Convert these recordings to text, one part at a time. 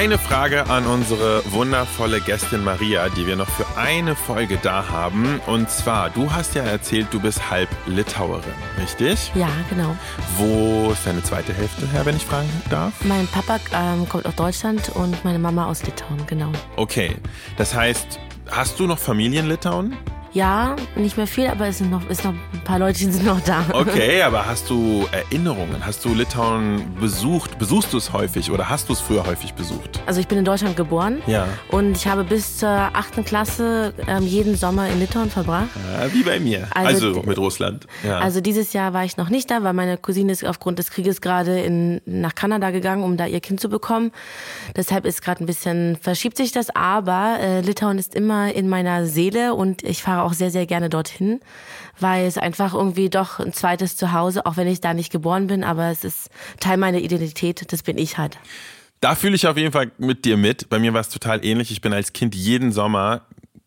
eine Frage an unsere wundervolle Gästin Maria, die wir noch für eine Folge da haben. Und zwar, du hast ja erzählt, du bist halb Litauerin, richtig? Ja, genau. Wo ist deine zweite Hälfte her, wenn ich fragen darf? Mein Papa ähm, kommt aus Deutschland und meine Mama aus Litauen, genau. Okay, das heißt, hast du noch Familie in Litauen? Ja, nicht mehr viel, aber es sind noch, ist noch ein paar Leute sind noch da. Okay, aber hast du Erinnerungen? Hast du Litauen besucht? Besuchst du es häufig oder hast du es früher häufig besucht? Also ich bin in Deutschland geboren. Ja. Und ich habe bis zur achten Klasse ähm, jeden Sommer in Litauen verbracht. Ja, wie bei mir. Also, also mit Russland. Ja. Also dieses Jahr war ich noch nicht da, weil meine Cousine ist aufgrund des Krieges gerade in, nach Kanada gegangen, um da ihr Kind zu bekommen. Deshalb ist gerade ein bisschen, verschiebt sich das, aber äh, Litauen ist immer in meiner Seele und ich fahre auch sehr, sehr gerne dorthin, weil es einfach irgendwie doch ein zweites Zuhause, auch wenn ich da nicht geboren bin, aber es ist Teil meiner Identität, das bin ich halt. Da fühle ich auf jeden Fall mit dir mit. Bei mir war es total ähnlich. Ich bin als Kind jeden Sommer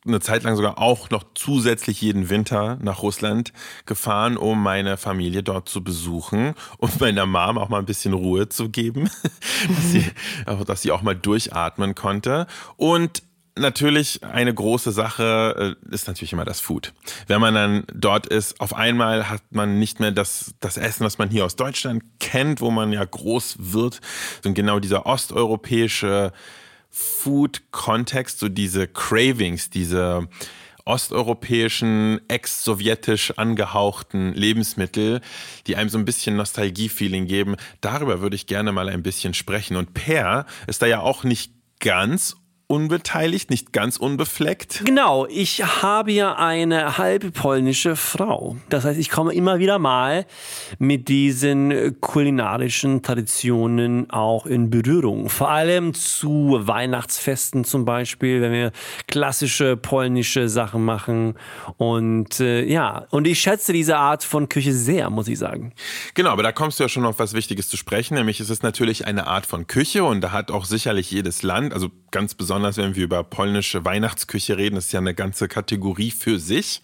eine Zeit lang sogar auch noch zusätzlich jeden Winter nach Russland gefahren, um meine Familie dort zu besuchen und meiner Mom auch mal ein bisschen Ruhe zu geben, dass, sie, dass sie auch mal durchatmen konnte. Und natürlich eine große Sache äh, ist natürlich immer das Food. Wenn man dann dort ist, auf einmal hat man nicht mehr das, das Essen, was man hier aus Deutschland kennt, wo man ja groß wird. Und genau dieser osteuropäische Food-Kontext, so diese Cravings, diese osteuropäischen, ex-sowjetisch angehauchten Lebensmittel, die einem so ein bisschen Nostalgie-Feeling geben. Darüber würde ich gerne mal ein bisschen sprechen. Und Per ist da ja auch nicht ganz unbeteiligt, nicht ganz unbefleckt. Genau, ich habe ja eine halbe polnische Frau. Das heißt, ich komme immer wieder mal mit diesen kulinarischen Traditionen auch in Berührung. Vor allem zu Weihnachtsfesten zum Beispiel, wenn wir klassische polnische Sachen machen. Und äh, ja, und ich schätze diese Art von Küche sehr, muss ich sagen. Genau, aber da kommst du ja schon auf was Wichtiges zu sprechen, nämlich es ist natürlich eine Art von Küche und da hat auch sicherlich jedes Land, also ganz besonders besonders wenn wir über polnische Weihnachtsküche reden, das ist ja eine ganze Kategorie für sich.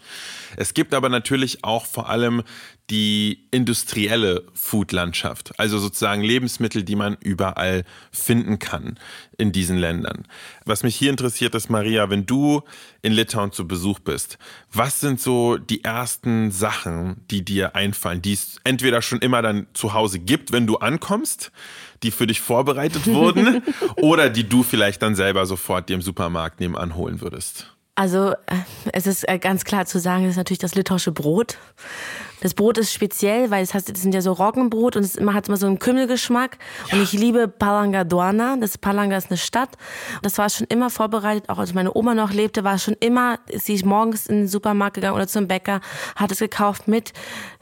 Es gibt aber natürlich auch vor allem die industrielle Foodlandschaft, also sozusagen Lebensmittel, die man überall finden kann in diesen Ländern. Was mich hier interessiert ist, Maria, wenn du in Litauen zu Besuch bist, was sind so die ersten Sachen, die dir einfallen, die es entweder schon immer dann zu Hause gibt, wenn du ankommst, die für dich vorbereitet wurden oder die du vielleicht dann selber sofort dir im Supermarkt nebenan holen würdest? Also äh, es ist äh, ganz klar zu sagen, es ist natürlich das litauische Brot. Das Brot ist speziell, weil es heißt, das sind ja so Roggenbrot und es immer, hat immer so einen Kümmelgeschmack. Ja. Und ich liebe Palanga Duana. Das Palanga ist eine Stadt. Das war schon immer vorbereitet, auch als meine Oma noch lebte, war schon immer, sie ist morgens in den Supermarkt gegangen oder zum Bäcker, hat es gekauft mit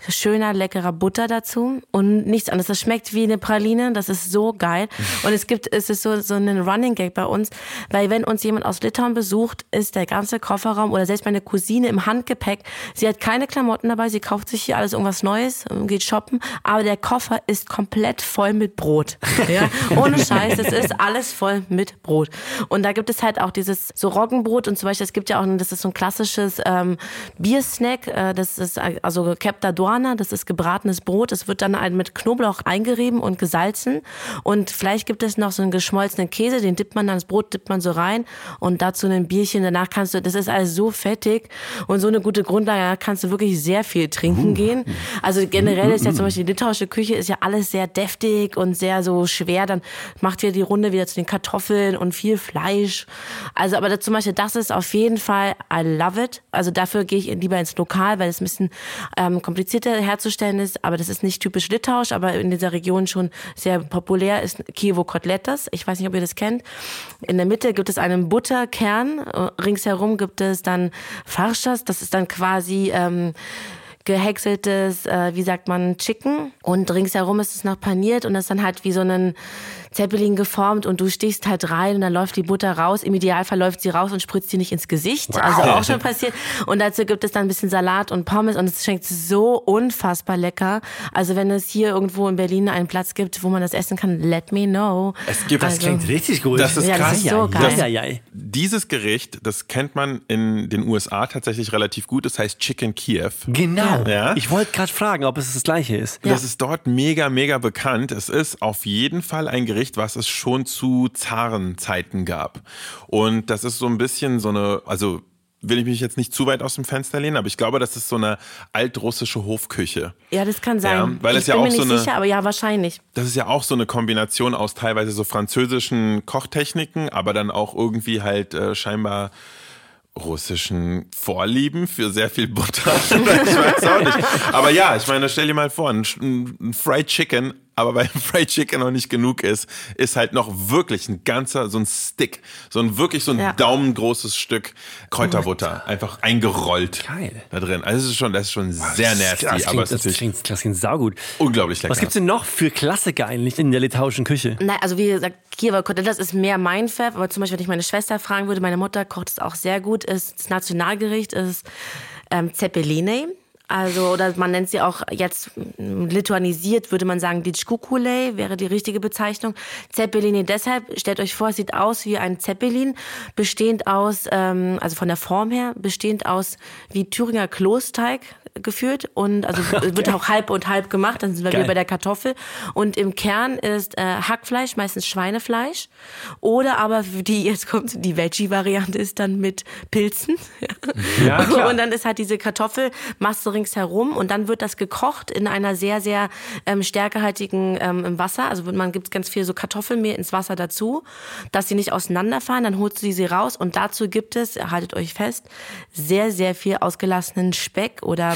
schöner, leckerer Butter dazu und nichts anderes. Das schmeckt wie eine Praline, das ist so geil. Und es gibt, es ist so, so ein Running Gag bei uns, weil wenn uns jemand aus Litauen besucht, ist der ganze Kofferraum oder selbst meine Cousine im Handgepäck, sie hat keine Klamotten dabei, sie kauft sich hier alles irgendwas Neues, geht shoppen, aber der Koffer ist komplett voll mit Brot. Ja? Ohne Scheiß, es ist alles voll mit Brot. Und da gibt es halt auch dieses so Roggenbrot und zum Beispiel, es gibt ja auch, das ist so ein klassisches ähm, Biersnack, äh, das ist also Kepta Duana, das ist gebratenes Brot, es wird dann mit Knoblauch eingerieben und gesalzen und vielleicht gibt es noch so einen geschmolzenen Käse, den dippt man dann, das Brot dippt man so rein und dazu ein Bierchen, danach kannst du, das ist alles so fettig und so eine gute Grundlage, da kannst du wirklich sehr viel trinken. Gehen gehen. Also generell ist ja zum Beispiel die litauische Küche ist ja alles sehr deftig und sehr so schwer. Dann macht ihr die Runde wieder zu den Kartoffeln und viel Fleisch. Also aber das, zum Beispiel das ist auf jeden Fall I love it. Also dafür gehe ich lieber ins Lokal, weil es ein bisschen ähm, komplizierter herzustellen ist. Aber das ist nicht typisch litauisch, aber in dieser Region schon sehr populär ist Kievo Koteletas. Ich weiß nicht, ob ihr das kennt. In der Mitte gibt es einen Butterkern. Ringsherum gibt es dann Farschas. Das ist dann quasi ähm, gehäckseltes, äh, wie sagt man, Chicken. Und ringsherum ist es noch paniert und das dann halt wie so ein Zeppelin geformt und du stichst halt rein und dann läuft die Butter raus. Im Idealfall läuft sie raus und spritzt sie nicht ins Gesicht. Wow. Also auch schon passiert. Und dazu gibt es dann ein bisschen Salat und Pommes und es schmeckt so unfassbar lecker. Also wenn es hier irgendwo in Berlin einen Platz gibt, wo man das essen kann, let me know. Es gibt, das also, klingt richtig gut. Das ist ja, krass. Das ist so geil. Das, ja, ja. Dieses Gericht, das kennt man in den USA tatsächlich relativ gut. Das heißt Chicken Kiev. Genau. Ja. Ich wollte gerade fragen, ob es das gleiche ist. Das ist dort mega, mega bekannt. Es ist auf jeden Fall ein Gericht, was es schon zu Zarenzeiten gab. Und das ist so ein bisschen so eine, also will ich mich jetzt nicht zu weit aus dem Fenster lehnen, aber ich glaube, das ist so eine altrussische Hofküche. Ja, das kann sein. Ja, weil ich es bin ja auch mir nicht so eine, sicher, aber ja, wahrscheinlich. Das ist ja auch so eine Kombination aus teilweise so französischen Kochtechniken, aber dann auch irgendwie halt äh, scheinbar russischen Vorlieben für sehr viel Butter. ich weiß auch nicht. Aber ja, ich meine, stell dir mal vor, ein Fried Chicken aber weil Fried Chicken noch nicht genug ist, ist halt noch wirklich ein ganzer, so ein Stick, so ein wirklich so ein ja. daumengroßes Stück Kräuterbutter, einfach eingerollt Geil. da drin. Also das ist schon, das ist schon sehr nasty, das klingt, aber es das klingt, das klingt saugut. unglaublich lecker. Was gibt's denn noch für Klassiker eigentlich in der litauischen Küche? Nein, also wie gesagt, Kiewer Kotelettas ist mehr mein Pfeff, aber zum Beispiel, wenn ich meine Schwester fragen würde, meine Mutter kocht es auch sehr gut, ist das Nationalgericht ist ähm, Zeppeline. Also, oder man nennt sie auch jetzt lituanisiert, würde man sagen, Ditschkukule wäre die richtige Bezeichnung. Zeppelini deshalb, stellt euch vor, sieht aus wie ein Zeppelin, bestehend aus, ähm, also von der Form her, bestehend aus wie Thüringer Klosteig geführt und also okay. wird auch halb und halb gemacht, dann sind wir Geil. wieder bei der Kartoffel. Und im Kern ist äh, Hackfleisch, meistens Schweinefleisch. Oder aber die, jetzt kommt die Veggie-Variante, ist dann mit Pilzen. Ja, klar. Und dann ist halt diese Kartoffelmasse ringsherum und dann wird das gekocht in einer sehr, sehr ähm, stärkehaltigen ähm, Wasser. Also man gibt ganz viel so Kartoffelmehl ins Wasser dazu, dass sie nicht auseinanderfahren. Dann holst du sie raus und dazu gibt es, haltet euch fest, sehr, sehr viel ausgelassenen Speck oder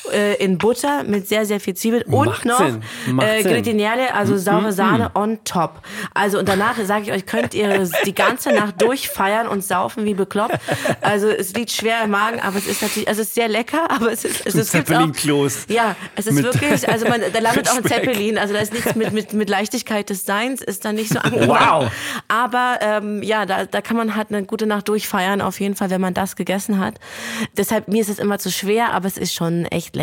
äh, in Butter mit sehr, sehr viel Zwiebeln und Macht noch äh, Gretignale, also saure Sahne on top. Also und danach sage ich euch, könnt ihr die ganze Nacht durchfeiern und saufen wie bekloppt. Also es liegt schwer im Magen, aber es ist natürlich, also es ist sehr lecker, aber es ist, es, es gibt auch, ja, es ist wirklich, also man, da landet auch ein Zeppelin, also da ist nichts mit, mit, mit Leichtigkeit des Seins, ist da nicht so Wow. Aber ähm, ja, da, da kann man halt eine gute Nacht durchfeiern, auf jeden Fall, wenn man das gegessen hat. Deshalb, mir ist es immer zu schwer, aber es ist schon echt lecker.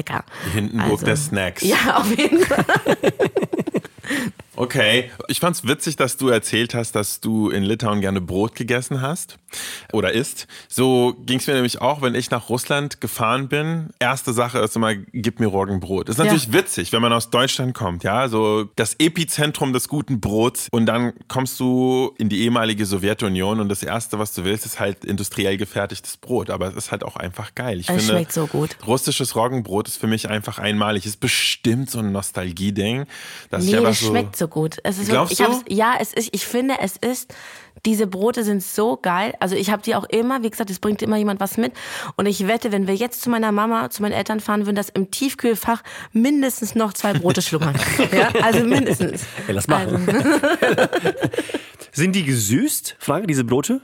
Hindenburg also, der Snacks. Ja, auf jeden Fall. Okay, ich fand's witzig, dass du erzählt hast, dass du in Litauen gerne Brot gegessen hast oder isst. So ging's mir nämlich auch, wenn ich nach Russland gefahren bin. Erste Sache ist immer, gib mir Roggenbrot. Ist natürlich ja. witzig, wenn man aus Deutschland kommt, ja, so das Epizentrum des guten Brots und dann kommst du in die ehemalige Sowjetunion und das erste, was du willst, ist halt industriell gefertigtes Brot. Aber es ist halt auch einfach geil. Ich es finde, schmeckt so gut. Russisches Roggenbrot ist für mich einfach einmalig. Ist bestimmt so ein Nostalgie-Ding. Nee, das so schmeckt so gut. Es ist Glaubst wirklich, du? ja, es ist, ich finde, es ist, diese Brote sind so geil. Also ich habe die auch immer, wie gesagt, es bringt immer jemand was mit. Und ich wette, wenn wir jetzt zu meiner Mama, zu meinen Eltern fahren würden, dass im Tiefkühlfach mindestens noch zwei Brote schlummern. ja, also mindestens. Ja, lass machen. Also. Sind die gesüßt? Frage, diese Brote?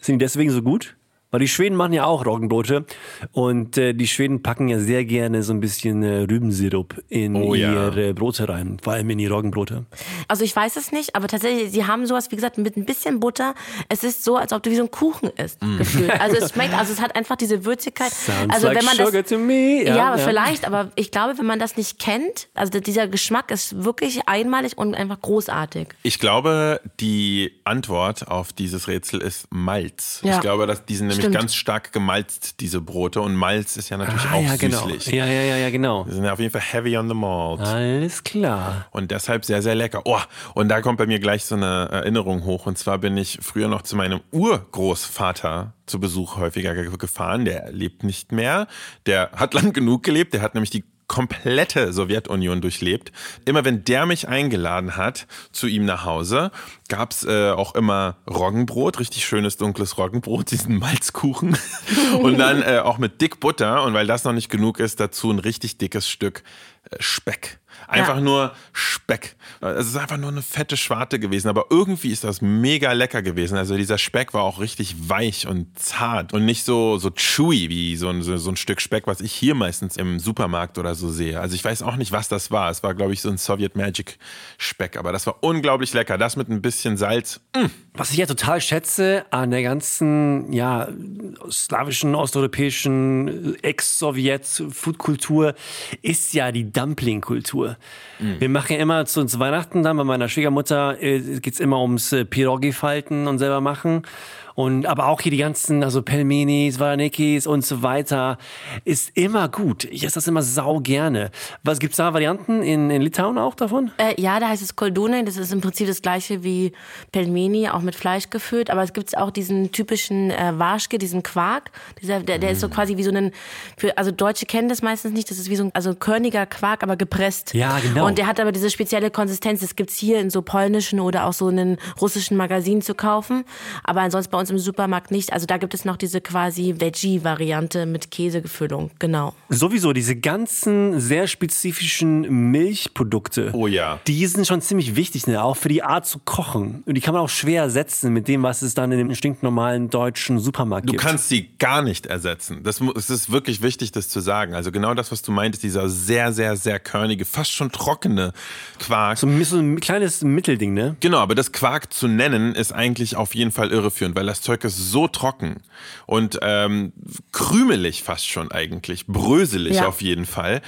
Sind die deswegen so gut? Weil die Schweden machen ja auch Roggenbrote und äh, die Schweden packen ja sehr gerne so ein bisschen äh, Rübensirup in oh, ja. ihre Brote rein, vor allem in die Roggenbrote. Also ich weiß es nicht, aber tatsächlich, sie haben sowas, wie gesagt, mit ein bisschen Butter. Es ist so, als ob du wie so ein Kuchen isst, mm. gefühlt. Also es schmeckt, also es hat einfach diese Würzigkeit. Sounds also like wenn man sugar das, to me. Ja, Ja, aber ja. vielleicht, aber ich glaube, wenn man das nicht kennt, also dieser Geschmack ist wirklich einmalig und einfach großartig. Ich glaube, die Antwort auf dieses Rätsel ist Malz. Ja. Ich glaube, dass die sind nämlich Stimmt. ganz stark gemalzt, diese Brote. Und Malz ist ja natürlich Ah, auch ja, genau. süßlich. Ja, ja, ja, ja, genau. Die sind ja auf jeden Fall heavy on the malt. Alles klar. Und deshalb sehr, sehr lecker. Oh, und da kommt bei mir gleich so eine Erinnerung hoch. Und zwar bin ich früher noch zu meinem Urgroßvater zu Besuch häufiger ge- gefahren. Der lebt nicht mehr. Der hat lang genug gelebt. Der hat nämlich die komplette Sowjetunion durchlebt. Immer wenn der mich eingeladen hat zu ihm nach Hause, gab es äh, auch immer Roggenbrot, richtig schönes dunkles Roggenbrot, diesen Malzkuchen. und dann äh, auch mit dick Butter und weil das noch nicht genug ist, dazu ein richtig dickes Stück äh, Speck. Einfach ja. nur Speck. Es ist einfach nur eine fette Schwarte gewesen, aber irgendwie ist das mega lecker gewesen. Also dieser Speck war auch richtig weich und zart und nicht so, so chewy wie so ein, so ein Stück Speck, was ich hier meistens im Supermarkt oder so sehe. Also ich weiß auch nicht, was das war. Es war, glaube ich, so ein Soviet Magic Speck, aber das war unglaublich lecker. Das mit ein bisschen Salz. Mm. Was ich ja total schätze an der ganzen, ja, slawischen, osteuropäischen, Ex-Sowjet-Foodkultur ist ja die Dumpling-Kultur. Mhm. Wir machen ja immer zu, zu Weihnachten dann bei meiner Schwiegermutter äh, geht's immer ums äh, Pirogi falten und selber machen. Und aber auch hier die ganzen, also Pelmenis, Varanikis und so weiter, ist immer gut. Ich esse das immer sau gerne. Was gibt's da Varianten in, in Litauen auch davon? Äh, ja, da heißt es Koldune. Das ist im Prinzip das gleiche wie Pelmeni, auch mit Fleisch gefüllt. Aber es gibt auch diesen typischen äh, Warschke, diesen Quark. Dieser, der, der ist so mm. quasi wie so ein, für, also Deutsche kennen das meistens nicht. Das ist wie so ein, also körniger Quark, aber gepresst. Ja, genau. Und der hat aber diese spezielle Konsistenz. Das gibt's hier in so polnischen oder auch so in russischen Magazinen zu kaufen. Aber ansonsten bei uns uns im Supermarkt nicht. Also da gibt es noch diese quasi Veggie-Variante mit Käsegefüllung, genau. Sowieso diese ganzen sehr spezifischen Milchprodukte. Oh ja. Die sind schon ziemlich wichtig, ne? auch für die Art zu kochen. Und die kann man auch schwer ersetzen mit dem, was es dann in dem stinknormalen deutschen Supermarkt du gibt. Du kannst sie gar nicht ersetzen. Das, das ist wirklich wichtig, das zu sagen. Also genau das, was du meintest, dieser sehr, sehr, sehr körnige, fast schon trockene Quark. So, so ein kleines Mittelding, ne? Genau, aber das Quark zu nennen, ist eigentlich auf jeden Fall irreführend, weil das das Zeug ist so trocken und ähm, krümelig fast schon eigentlich, bröselig ja. auf jeden Fall.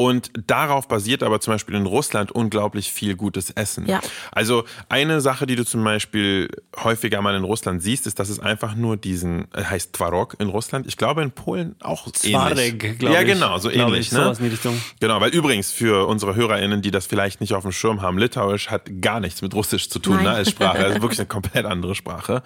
Und darauf basiert aber zum Beispiel in Russland unglaublich viel gutes Essen. Ja. Also eine Sache, die du zum Beispiel häufiger mal in Russland siehst, ist, dass es einfach nur diesen, äh, heißt Twarok in Russland. Ich glaube in Polen auch Zwarek, ähnlich. Ja, genau, so ähnlich. Ich, ne? in die Richtung. Genau, weil übrigens für unsere HörerInnen, die das vielleicht nicht auf dem Schirm haben, Litauisch hat gar nichts mit Russisch zu tun ne, als Sprache. Also wirklich eine komplett andere Sprache.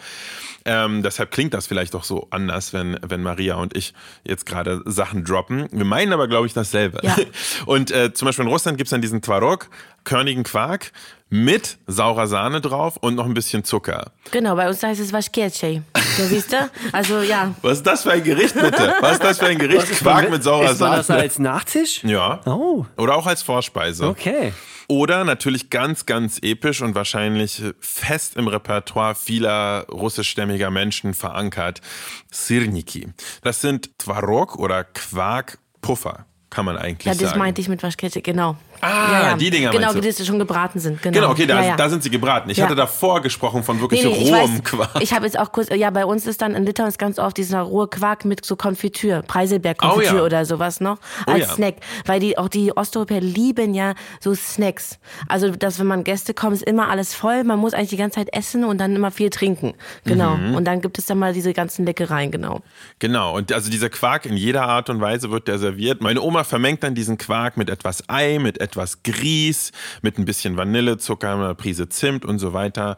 Ähm, deshalb klingt das vielleicht auch so anders, wenn, wenn Maria und ich jetzt gerade Sachen droppen. Wir meinen aber, glaube ich, dasselbe. Ja. Und äh, zum Beispiel in Russland gibt es dann diesen Twarok, körnigen Quark mit saurer Sahne drauf und noch ein bisschen Zucker. Genau, bei uns heißt es Waschkirche. Du siehst du? Also ja. Was ist das für ein Gericht bitte? Was ist das für ein Gericht? Quark mit saurer Sahne. Ist das als Nachtisch? Ja. Oh. Oder auch als Vorspeise. Okay. Oder natürlich ganz, ganz episch und wahrscheinlich fest im Repertoire vieler russischstämmiger Menschen verankert, Sirniki. Das sind Twarok oder Quarkpuffer kann man eigentlich sagen. Ja, das sagen. meinte ich mit Waschkette, genau. Ah, ja, ja. die Dinger Genau, die schon gebraten sind. Genau, genau okay, da, ja, da, sind sie gebraten. Ich hatte davor gesprochen von wirklich nee, nee, rohem ich weiß, Quark. Ich habe jetzt auch kurz, ja, bei uns ist dann in Litauen ist ganz oft dieser rohe Quark mit so Konfitüre, Preiselbeerkonfitüre oh, oder sowas noch oh als oh, Snack. Weil die auch die Osteuropäer lieben ja so Snacks. Also, dass wenn man Gäste kommt, ist immer alles voll. Man muss eigentlich die ganze Zeit essen und dann immer viel trinken. Genau. Mhm. Und dann gibt es dann mal diese ganzen Leckereien, genau. Genau. Und also dieser Quark in jeder Art und Weise wird der serviert. Meine Oma vermengt dann diesen Quark mit etwas Ei, mit etwas Grieß, mit ein bisschen Vanillezucker, einer Prise Zimt und so weiter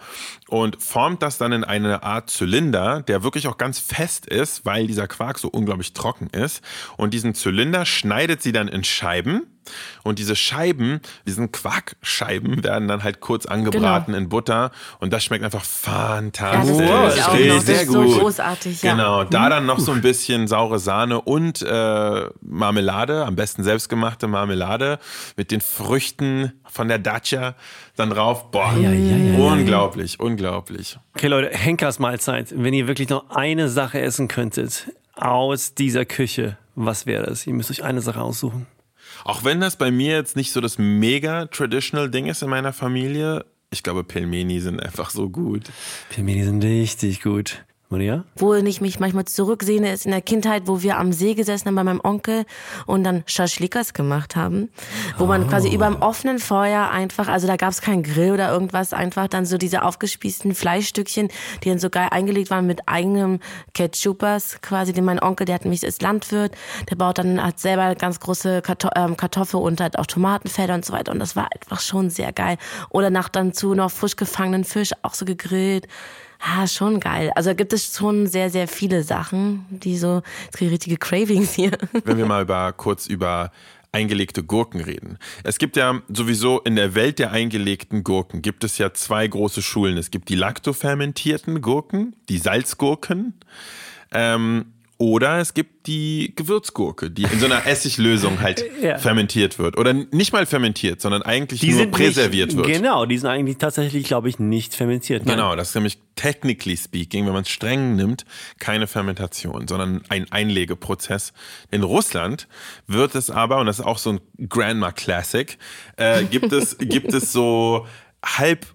und formt das dann in eine Art Zylinder, der wirklich auch ganz fest ist, weil dieser Quark so unglaublich trocken ist. Und diesen Zylinder schneidet sie dann in Scheiben und diese Scheiben, diesen Quarkscheiben werden dann halt kurz angebraten genau. in Butter und das schmeckt einfach fantastisch. Ja, das, oh, das sehr gut. So großartig, ja. Genau, da dann noch so ein bisschen saure Sahne und äh, Marmelade, am besten selbstgemachte Marmelade mit den Früchten von der Dacia dann drauf. Boah, ja, ja, ja, unglaublich, unglaublich. Okay, Leute, Henkers Mahlzeit. Wenn ihr wirklich noch eine Sache essen könntet aus dieser Küche, was wäre das? Ihr müsst euch eine Sache aussuchen. Auch wenn das bei mir jetzt nicht so das mega traditional Ding ist in meiner Familie, ich glaube, Pelmeni sind einfach so gut. Pelmeni sind richtig gut. Maria? Wo ich mich manchmal zurücksehne, ist in der Kindheit, wo wir am See gesessen haben bei meinem Onkel und dann Schaschlikas gemacht haben. Wo man oh. quasi über dem offenen Feuer einfach, also da gab es keinen Grill oder irgendwas, einfach dann so diese aufgespießten Fleischstückchen, die dann so geil eingelegt waren mit eigenem Ketchupas quasi, den mein Onkel, der hat mich als Landwirt, der baut dann, hat selber ganz große ähm, Kartoffel und hat auch Tomatenfelder und so weiter und das war einfach schon sehr geil. Oder nach dann zu noch frisch gefangenen Fisch, auch so gegrillt. Ah, schon geil. Also gibt es schon sehr, sehr viele Sachen, die so, richtige Cravings hier. Wenn wir mal über, kurz über eingelegte Gurken reden. Es gibt ja sowieso in der Welt der eingelegten Gurken gibt es ja zwei große Schulen. Es gibt die laktofermentierten Gurken, die Salzgurken. Ähm, oder es gibt die Gewürzgurke, die in so einer Essiglösung halt ja. fermentiert wird. Oder nicht mal fermentiert, sondern eigentlich die nur präserviert nicht, wird. Genau, die sind eigentlich tatsächlich, glaube ich, nicht fermentiert. Nein. Genau, das ist nämlich technically speaking, wenn man es streng nimmt, keine Fermentation, sondern ein Einlegeprozess. In Russland wird es aber, und das ist auch so ein Grandma Classic, äh, gibt, es, gibt es so halb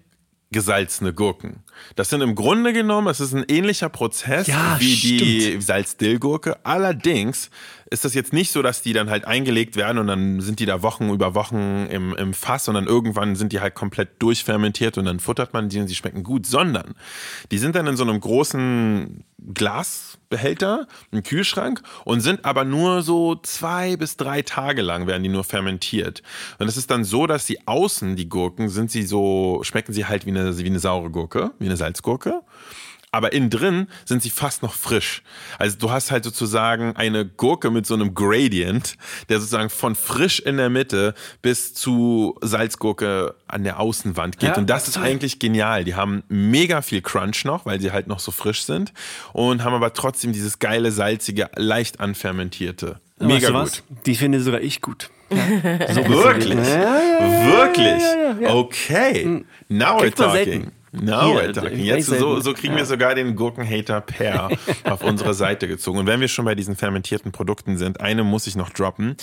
gesalzene Gurken. Das sind im Grunde genommen, es ist ein ähnlicher Prozess ja, wie stimmt. die Salzdillgurke. Allerdings ist das jetzt nicht so, dass die dann halt eingelegt werden und dann sind die da Wochen über Wochen im, im Fass und dann irgendwann sind die halt komplett durchfermentiert und dann futtert man die und sie schmecken gut, sondern die sind dann in so einem großen Glasbehälter, im Kühlschrank und sind aber nur so zwei bis drei Tage lang werden die nur fermentiert. Und es ist dann so, dass sie außen, die Gurken, sind sie so, schmecken sie halt wie eine, wie eine saure Gurke, wie eine Salzgurke aber innen drin sind sie fast noch frisch. Also du hast halt sozusagen eine Gurke mit so einem Gradient, der sozusagen von frisch in der Mitte bis zu Salzgurke an der Außenwand geht. Ja, und das ist eigentlich genial. Die haben mega viel Crunch noch, weil sie halt noch so frisch sind und haben aber trotzdem dieses geile, salzige, leicht anfermentierte. Mega weißt gut. Die finde sogar ich gut. Ja. So wirklich? Ja, wirklich? Okay. Hm. Now we're talking. No, Hier. Jetzt so, so kriegen ja. wir sogar den Gurkenhater Per auf unsere Seite gezogen. Und wenn wir schon bei diesen fermentierten Produkten sind, eine muss ich noch droppen.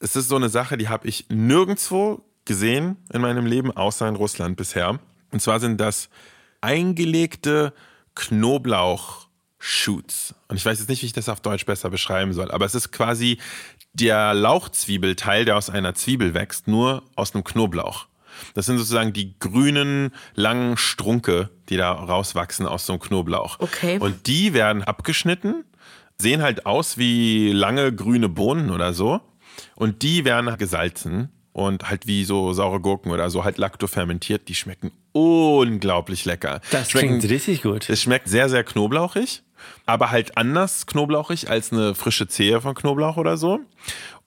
Es ist so eine Sache, die habe ich nirgendwo gesehen in meinem Leben, außer in Russland bisher. Und zwar sind das eingelegte Knoblauch-Shoots. Und ich weiß jetzt nicht, wie ich das auf Deutsch besser beschreiben soll, aber es ist quasi der Lauchzwiebelteil, der aus einer Zwiebel wächst, nur aus einem Knoblauch. Das sind sozusagen die grünen, langen Strunke, die da rauswachsen aus so einem Knoblauch. Okay. Und die werden abgeschnitten, sehen halt aus wie lange grüne Bohnen oder so. Und die werden gesalzen und halt wie so saure Gurken oder so halt laktofermentiert. Die schmecken unglaublich lecker. Das schmecken, klingt richtig gut. Es schmeckt sehr, sehr knoblauchig, aber halt anders knoblauchig als eine frische Zehe von Knoblauch oder so.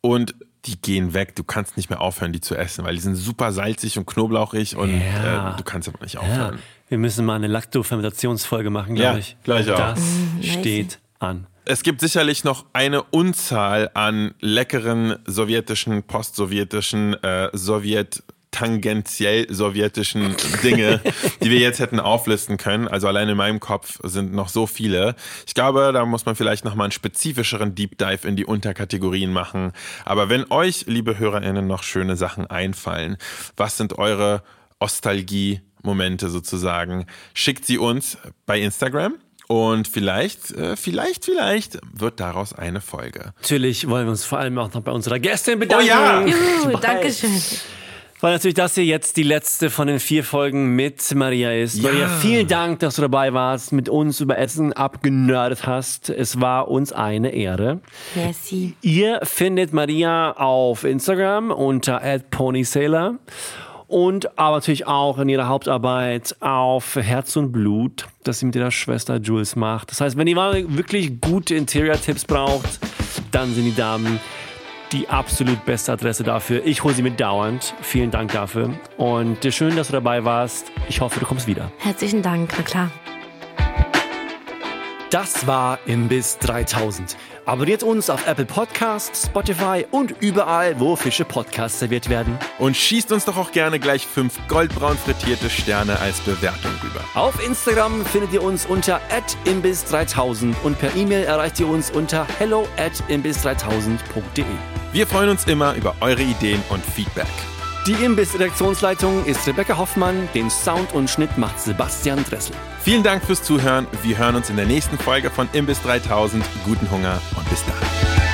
Und die gehen weg. Du kannst nicht mehr aufhören, die zu essen, weil die sind super salzig und knoblauchig und ja. äh, du kannst aber nicht aufhören. Ja. Wir müssen mal eine Lactofermentationsfolge machen, glaube ja, ich. Gleich auch. Das steht an. Es gibt sicherlich noch eine Unzahl an leckeren sowjetischen, postsowjetischen, äh, Sowjet- tangentiell sowjetischen Dinge, die wir jetzt hätten auflisten können. Also allein in meinem Kopf sind noch so viele. Ich glaube, da muss man vielleicht noch mal einen spezifischeren Deep Dive in die Unterkategorien machen. Aber wenn euch, liebe HörerInnen, noch schöne Sachen einfallen, was sind eure Ostalgie-Momente sozusagen? Schickt sie uns bei Instagram. Und vielleicht, äh, vielleicht, vielleicht wird daraus eine Folge. Natürlich wollen wir uns vor allem auch noch bei unserer Gästin bedanken. Oh ja! Juhu, Dankeschön. Weil natürlich das hier jetzt die letzte von den vier Folgen mit Maria ist. Ja. Maria, vielen Dank, dass du dabei warst, mit uns über Essen abgenördet hast. Es war uns eine Ehre. Merci. Ihr findet Maria auf Instagram unter @ponysailor und aber natürlich auch in ihrer Hauptarbeit auf Herz und Blut, das sie mit ihrer Schwester Jules macht. Das heißt, wenn ihr mal wirklich gute Interior-Tipps braucht, dann sind die Damen die absolut beste Adresse dafür. Ich hole sie mit dauernd. Vielen Dank dafür. Und schön, dass du dabei warst. Ich hoffe, du kommst wieder. Herzlichen Dank, na klar. Das war Imbiss 3000. Abonniert uns auf Apple Podcasts, Spotify und überall, wo Fische Podcasts serviert werden. Und schießt uns doch auch gerne gleich fünf goldbraun frittierte Sterne als Bewertung rüber. Auf Instagram findet ihr uns unter imbiss3000 und per E-Mail erreicht ihr uns unter hello at imbiss3000.de. Wir freuen uns immer über eure Ideen und Feedback. Die Imbiss-Redaktionsleitung ist Rebecca Hoffmann, den Sound und Schnitt macht Sebastian Dressel. Vielen Dank fürs Zuhören. Wir hören uns in der nächsten Folge von Imbiss 3000. Guten Hunger und bis dann.